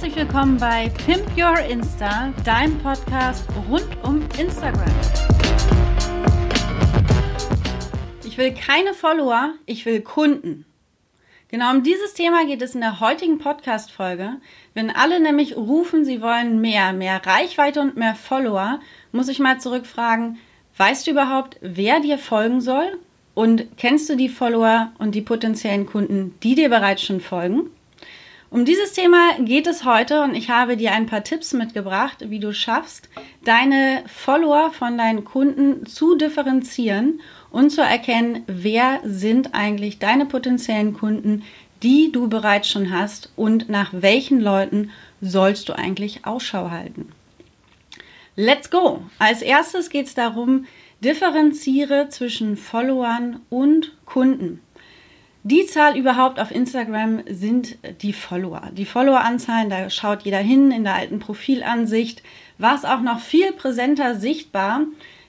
Herzlich willkommen bei Pimp Your Insta, deinem Podcast rund um Instagram. Ich will keine Follower, ich will Kunden. Genau um dieses Thema geht es in der heutigen Podcast-Folge. Wenn alle nämlich rufen, sie wollen mehr, mehr Reichweite und mehr Follower, muss ich mal zurückfragen, weißt du überhaupt, wer dir folgen soll? Und kennst du die Follower und die potenziellen Kunden, die dir bereits schon folgen? Um dieses Thema geht es heute und ich habe dir ein paar Tipps mitgebracht, wie du schaffst, deine Follower von deinen Kunden zu differenzieren und zu erkennen, wer sind eigentlich deine potenziellen Kunden, die du bereits schon hast und nach welchen Leuten sollst du eigentlich Ausschau halten. Let's go! Als erstes geht es darum, differenziere zwischen Followern und Kunden. Die Zahl überhaupt auf Instagram sind die Follower. Die Followeranzahlen, da schaut jeder hin in der alten Profilansicht, war es auch noch viel präsenter sichtbar,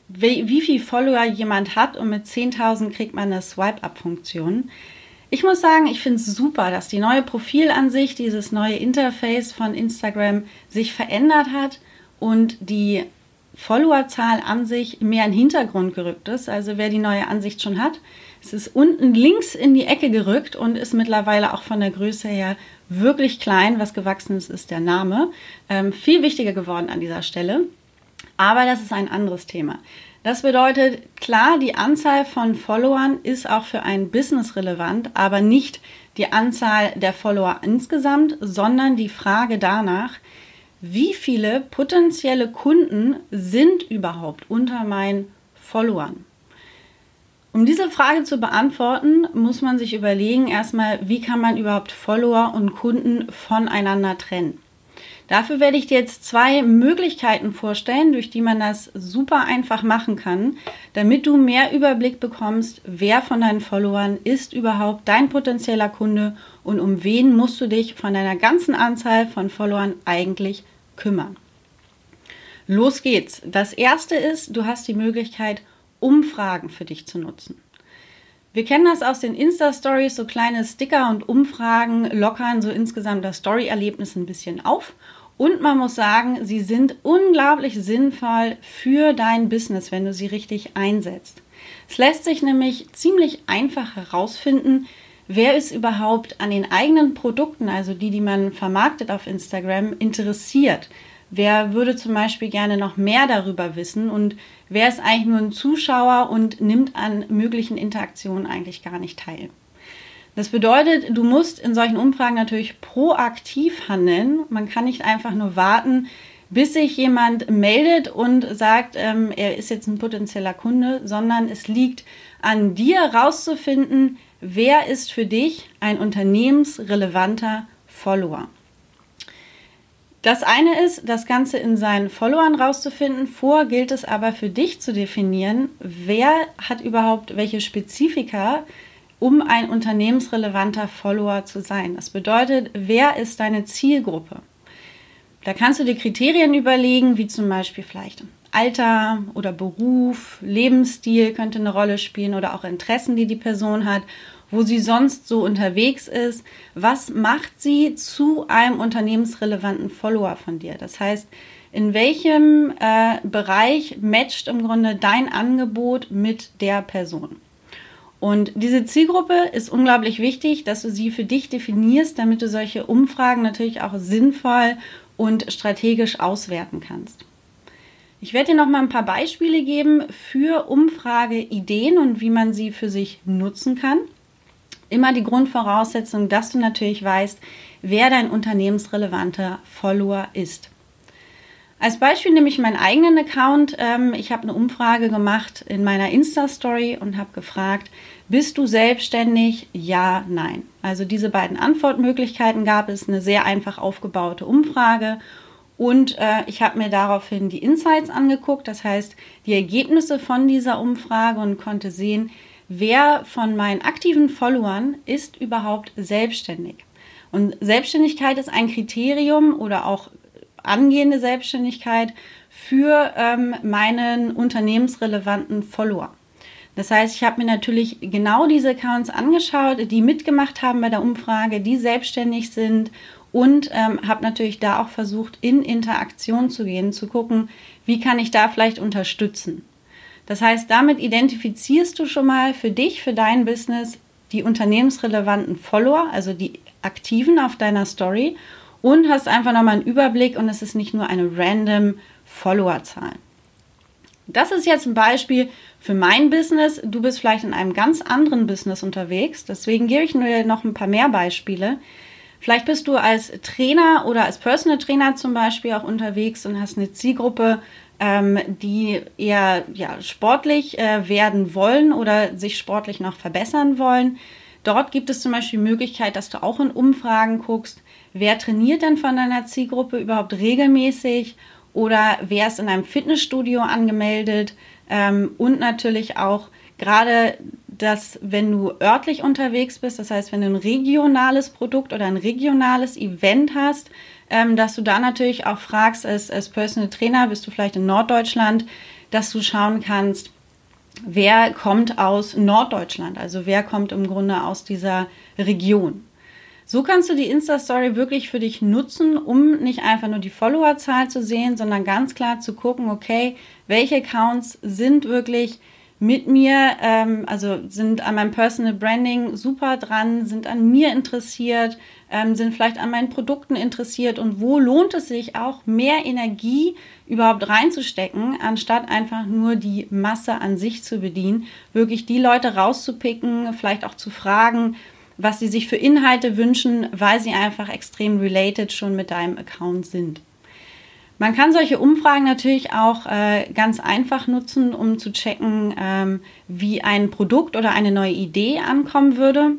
wie, wie viel Follower jemand hat und mit 10.000 kriegt man eine Swipe-Up-Funktion. Ich muss sagen, ich finde es super, dass die neue Profilansicht, dieses neue Interface von Instagram sich verändert hat und die Followerzahl an sich mehr in den Hintergrund gerückt ist. Also wer die neue Ansicht schon hat, es ist unten links in die Ecke gerückt und ist mittlerweile auch von der Größe her wirklich klein. Was gewachsen ist, ist der Name. Ähm, viel wichtiger geworden an dieser Stelle. Aber das ist ein anderes Thema. Das bedeutet, klar, die Anzahl von Followern ist auch für ein Business relevant, aber nicht die Anzahl der Follower insgesamt, sondern die Frage danach, wie viele potenzielle Kunden sind überhaupt unter meinen Followern? Um diese Frage zu beantworten, muss man sich überlegen, erstmal, wie kann man überhaupt Follower und Kunden voneinander trennen. Dafür werde ich dir jetzt zwei Möglichkeiten vorstellen, durch die man das super einfach machen kann, damit du mehr Überblick bekommst, wer von deinen Followern ist überhaupt dein potenzieller Kunde und um wen musst du dich von deiner ganzen Anzahl von Followern eigentlich kümmern. Los geht's. Das erste ist, du hast die Möglichkeit, Umfragen für dich zu nutzen. Wir kennen das aus den Insta-Stories, so kleine Sticker und Umfragen lockern so insgesamt das Story-Erlebnis ein bisschen auf. Und man muss sagen, sie sind unglaublich sinnvoll für dein Business, wenn du sie richtig einsetzt. Es lässt sich nämlich ziemlich einfach herausfinden, wer ist überhaupt an den eigenen Produkten, also die, die man vermarktet auf Instagram, interessiert. Wer würde zum Beispiel gerne noch mehr darüber wissen und wer ist eigentlich nur ein Zuschauer und nimmt an möglichen Interaktionen eigentlich gar nicht teil? Das bedeutet, du musst in solchen Umfragen natürlich proaktiv handeln. Man kann nicht einfach nur warten, bis sich jemand meldet und sagt, ähm, er ist jetzt ein potenzieller Kunde, sondern es liegt an dir herauszufinden, wer ist für dich ein unternehmensrelevanter Follower. Das eine ist, das Ganze in seinen Followern rauszufinden. Vor gilt es aber für dich zu definieren, wer hat überhaupt welche Spezifika, um ein unternehmensrelevanter Follower zu sein. Das bedeutet, wer ist deine Zielgruppe? Da kannst du dir Kriterien überlegen, wie zum Beispiel vielleicht Alter oder Beruf, Lebensstil könnte eine Rolle spielen oder auch Interessen, die die Person hat wo sie sonst so unterwegs ist. Was macht sie zu einem unternehmensrelevanten Follower von dir? Das heißt, in welchem äh, Bereich matcht im Grunde dein Angebot mit der Person? Und diese Zielgruppe ist unglaublich wichtig, dass du sie für dich definierst, damit du solche Umfragen natürlich auch sinnvoll und strategisch auswerten kannst. Ich werde dir noch mal ein paar Beispiele geben für Umfrageideen und wie man sie für sich nutzen kann immer die Grundvoraussetzung, dass du natürlich weißt, wer dein unternehmensrelevanter Follower ist. Als Beispiel nehme ich meinen eigenen Account. Ähm, ich habe eine Umfrage gemacht in meiner Insta-Story und habe gefragt, bist du selbstständig? Ja, nein. Also diese beiden Antwortmöglichkeiten gab es, eine sehr einfach aufgebaute Umfrage. Und äh, ich habe mir daraufhin die Insights angeguckt, das heißt die Ergebnisse von dieser Umfrage und konnte sehen, wer von meinen aktiven Followern ist überhaupt selbstständig. Und Selbstständigkeit ist ein Kriterium oder auch angehende Selbstständigkeit für ähm, meinen unternehmensrelevanten Follower. Das heißt, ich habe mir natürlich genau diese Accounts angeschaut, die mitgemacht haben bei der Umfrage, die selbstständig sind und ähm, habe natürlich da auch versucht, in Interaktion zu gehen, zu gucken, wie kann ich da vielleicht unterstützen. Das heißt, damit identifizierst du schon mal für dich, für dein Business die unternehmensrelevanten Follower, also die aktiven auf deiner Story und hast einfach nochmal einen Überblick und es ist nicht nur eine random Followerzahl. Das ist jetzt ein Beispiel für mein Business. Du bist vielleicht in einem ganz anderen Business unterwegs. Deswegen gebe ich nur noch ein paar mehr Beispiele. Vielleicht bist du als Trainer oder als Personal Trainer zum Beispiel auch unterwegs und hast eine Zielgruppe, ähm, die eher ja, sportlich äh, werden wollen oder sich sportlich noch verbessern wollen. Dort gibt es zum Beispiel die Möglichkeit, dass du auch in Umfragen guckst, wer trainiert denn von deiner Zielgruppe überhaupt regelmäßig oder wer ist in einem Fitnessstudio angemeldet ähm, und natürlich auch gerade dass wenn du örtlich unterwegs bist, das heißt, wenn du ein regionales Produkt oder ein regionales Event hast, ähm, dass du da natürlich auch fragst, als, als Personal Trainer, bist du vielleicht in Norddeutschland, dass du schauen kannst, wer kommt aus Norddeutschland, also wer kommt im Grunde aus dieser Region. So kannst du die Insta-Story wirklich für dich nutzen, um nicht einfach nur die Followerzahl zu sehen, sondern ganz klar zu gucken, okay, welche Accounts sind wirklich mit mir, ähm, also sind an meinem Personal Branding super dran, sind an mir interessiert, ähm, sind vielleicht an meinen Produkten interessiert und wo lohnt es sich auch mehr Energie überhaupt reinzustecken, anstatt einfach nur die Masse an sich zu bedienen, wirklich die Leute rauszupicken, vielleicht auch zu fragen, was sie sich für Inhalte wünschen, weil sie einfach extrem related schon mit deinem Account sind. Man kann solche Umfragen natürlich auch äh, ganz einfach nutzen, um zu checken, ähm, wie ein Produkt oder eine neue Idee ankommen würde.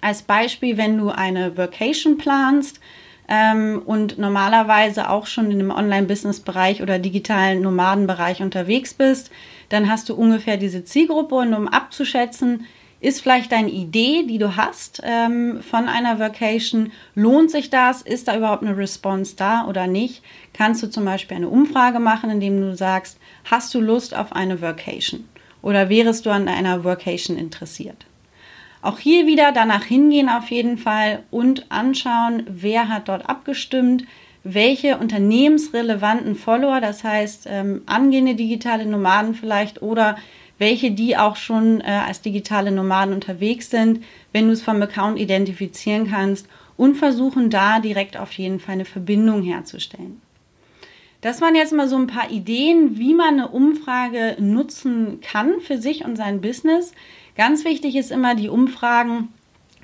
Als Beispiel, wenn du eine Vacation planst ähm, und normalerweise auch schon in dem Online-Business-Bereich oder digitalen Nomadenbereich unterwegs bist, dann hast du ungefähr diese Zielgruppe und um abzuschätzen, ist vielleicht deine Idee, die du hast ähm, von einer Vacation, lohnt sich das? Ist da überhaupt eine Response da oder nicht? Kannst du zum Beispiel eine Umfrage machen, indem du sagst, hast du Lust auf eine Vacation? Oder wärest du an einer Vacation interessiert? Auch hier wieder danach hingehen auf jeden Fall und anschauen, wer hat dort abgestimmt, welche unternehmensrelevanten Follower, das heißt ähm, angehende digitale Nomaden vielleicht oder welche die auch schon äh, als digitale Nomaden unterwegs sind, wenn du es vom Account identifizieren kannst und versuchen da direkt auf jeden Fall eine Verbindung herzustellen. Das waren jetzt mal so ein paar Ideen, wie man eine Umfrage nutzen kann für sich und sein Business. Ganz wichtig ist immer, die Umfragen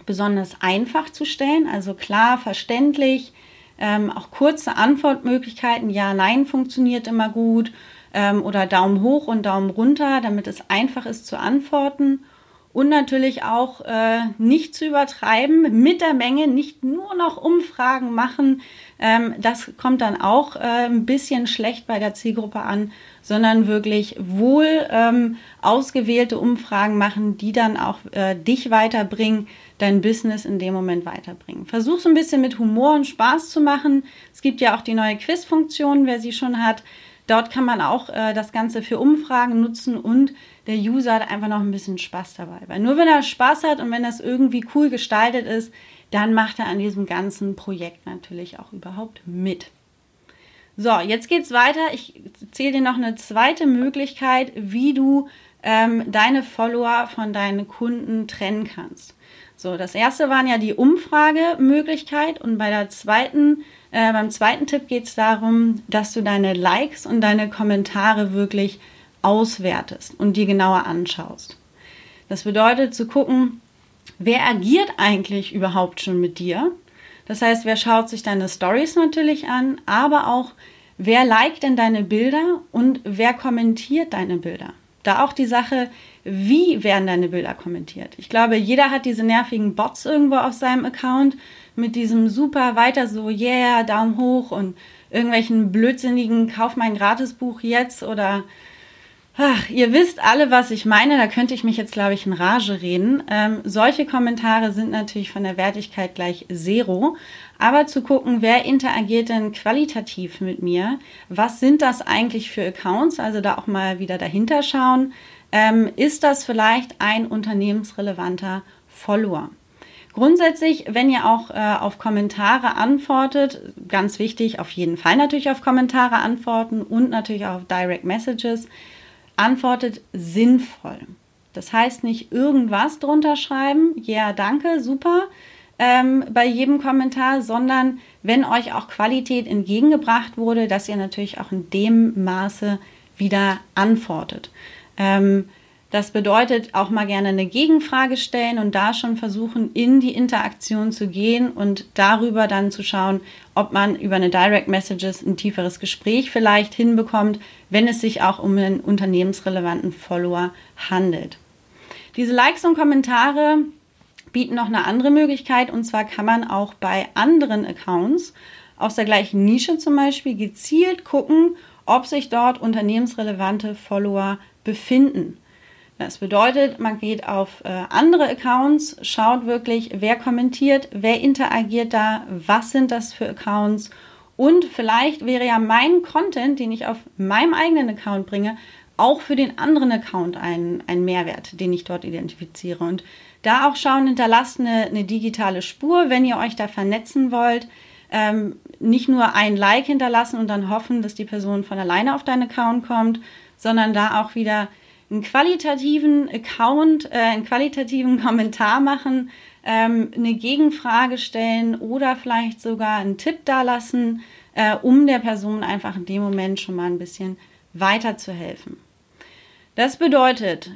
besonders einfach zu stellen, also klar, verständlich, ähm, auch kurze Antwortmöglichkeiten. Ja, nein funktioniert immer gut ähm, oder Daumen hoch und Daumen runter, damit es einfach ist zu antworten. Und natürlich auch äh, nicht zu übertreiben mit der Menge, nicht nur noch Umfragen machen. Ähm, das kommt dann auch äh, ein bisschen schlecht bei der Zielgruppe an, sondern wirklich wohl ähm, ausgewählte Umfragen machen, die dann auch äh, dich weiterbringen, dein Business in dem Moment weiterbringen. Versuch so ein bisschen mit Humor und Spaß zu machen. Es gibt ja auch die neue Quiz-Funktion, wer sie schon hat. Dort kann man auch äh, das Ganze für Umfragen nutzen und der User hat einfach noch ein bisschen Spaß dabei. Weil nur wenn er Spaß hat und wenn das irgendwie cool gestaltet ist, dann macht er an diesem ganzen Projekt natürlich auch überhaupt mit. So, jetzt geht's weiter. Ich zähle dir noch eine zweite Möglichkeit, wie du ähm, deine Follower von deinen Kunden trennen kannst. So, das erste waren ja die Umfragemöglichkeit und bei der zweiten äh, beim zweiten Tipp geht es darum, dass du deine Likes und deine Kommentare wirklich auswertest und dir genauer anschaust. Das bedeutet zu gucken, wer agiert eigentlich überhaupt schon mit dir. Das heißt, wer schaut sich deine Stories natürlich an, aber auch wer liked denn deine Bilder und wer kommentiert deine Bilder. Da auch die Sache, wie werden deine Bilder kommentiert. Ich glaube, jeder hat diese nervigen Bots irgendwo auf seinem Account mit diesem super weiter so, yeah, Daumen hoch und irgendwelchen blödsinnigen Kauf mein Gratisbuch jetzt oder ach, ihr wisst alle, was ich meine. Da könnte ich mich jetzt, glaube ich, in Rage reden. Ähm, solche Kommentare sind natürlich von der Wertigkeit gleich Zero. Aber zu gucken, wer interagiert denn qualitativ mit mir? Was sind das eigentlich für Accounts? Also da auch mal wieder dahinter schauen. Ähm, ist das vielleicht ein unternehmensrelevanter Follower? Grundsätzlich, wenn ihr auch äh, auf Kommentare antwortet, ganz wichtig, auf jeden Fall natürlich auf Kommentare antworten und natürlich auch auf Direct Messages, antwortet sinnvoll. Das heißt nicht irgendwas drunter schreiben, ja, danke, super, ähm, bei jedem Kommentar, sondern wenn euch auch Qualität entgegengebracht wurde, dass ihr natürlich auch in dem Maße wieder antwortet. Ähm, das bedeutet auch mal gerne eine Gegenfrage stellen und da schon versuchen, in die Interaktion zu gehen und darüber dann zu schauen, ob man über eine Direct Messages ein tieferes Gespräch vielleicht hinbekommt, wenn es sich auch um einen unternehmensrelevanten Follower handelt. Diese Likes und Kommentare bieten noch eine andere Möglichkeit und zwar kann man auch bei anderen Accounts aus der gleichen Nische zum Beispiel gezielt gucken, ob sich dort unternehmensrelevante Follower befinden. Das bedeutet, man geht auf äh, andere Accounts, schaut wirklich, wer kommentiert, wer interagiert da, was sind das für Accounts und vielleicht wäre ja mein Content, den ich auf meinem eigenen Account bringe, auch für den anderen Account ein, ein Mehrwert, den ich dort identifiziere. Und da auch schauen, hinterlasst eine, eine digitale Spur, wenn ihr euch da vernetzen wollt. Ähm, nicht nur ein Like hinterlassen und dann hoffen, dass die Person von alleine auf deinen Account kommt, sondern da auch wieder einen qualitativen Account, äh, einen qualitativen Kommentar machen, ähm, eine Gegenfrage stellen oder vielleicht sogar einen Tipp dalassen, äh, um der Person einfach in dem Moment schon mal ein bisschen weiterzuhelfen. Das bedeutet,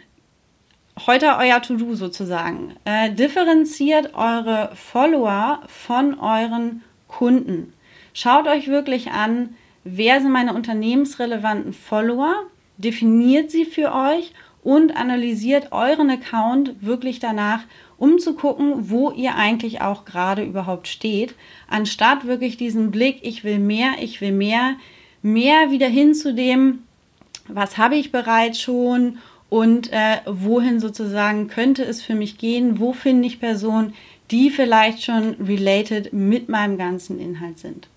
heute euer To-Do sozusagen. Äh, differenziert eure Follower von euren Kunden. Schaut euch wirklich an, wer sind meine unternehmensrelevanten Follower definiert sie für euch und analysiert euren Account wirklich danach, um zu gucken, wo ihr eigentlich auch gerade überhaupt steht, anstatt wirklich diesen Blick, ich will mehr, ich will mehr, mehr wieder hin zu dem, was habe ich bereits schon und äh, wohin sozusagen könnte es für mich gehen, wo finde ich Personen, die vielleicht schon related mit meinem ganzen Inhalt sind.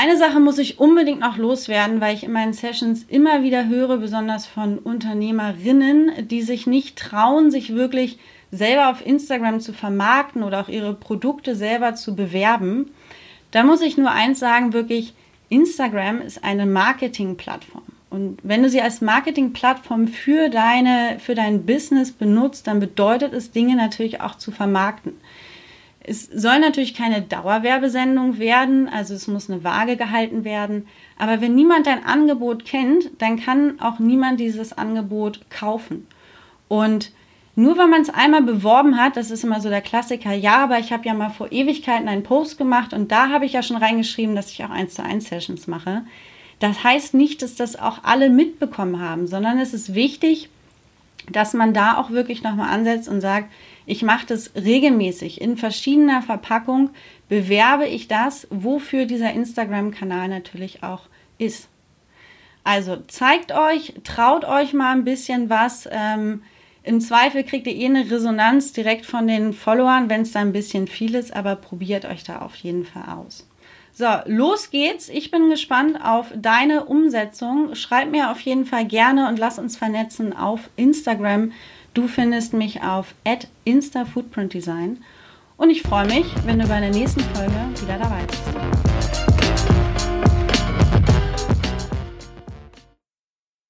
Eine Sache muss ich unbedingt noch loswerden, weil ich in meinen Sessions immer wieder höre, besonders von Unternehmerinnen, die sich nicht trauen, sich wirklich selber auf Instagram zu vermarkten oder auch ihre Produkte selber zu bewerben. Da muss ich nur eins sagen, wirklich, Instagram ist eine Marketingplattform. Und wenn du sie als Marketingplattform für deine, für dein Business benutzt, dann bedeutet es, Dinge natürlich auch zu vermarkten. Es soll natürlich keine Dauerwerbesendung werden, also es muss eine Waage gehalten werden. Aber wenn niemand dein Angebot kennt, dann kann auch niemand dieses Angebot kaufen. Und nur weil man es einmal beworben hat, das ist immer so der Klassiker, ja, aber ich habe ja mal vor Ewigkeiten einen Post gemacht und da habe ich ja schon reingeschrieben, dass ich auch 1 zu 1 Sessions mache. Das heißt nicht, dass das auch alle mitbekommen haben, sondern es ist wichtig, dass man da auch wirklich nochmal ansetzt und sagt, ich mache das regelmäßig in verschiedener Verpackung, bewerbe ich das, wofür dieser Instagram-Kanal natürlich auch ist. Also zeigt euch, traut euch mal ein bisschen was. Ähm, Im Zweifel kriegt ihr eh eine Resonanz direkt von den Followern, wenn es da ein bisschen viel ist, aber probiert euch da auf jeden Fall aus. So, los geht's. Ich bin gespannt auf deine Umsetzung. Schreib mir auf jeden Fall gerne und lass uns vernetzen auf Instagram Du findest mich auf instafootprintdesign und ich freue mich, wenn du bei der nächsten Folge wieder dabei bist.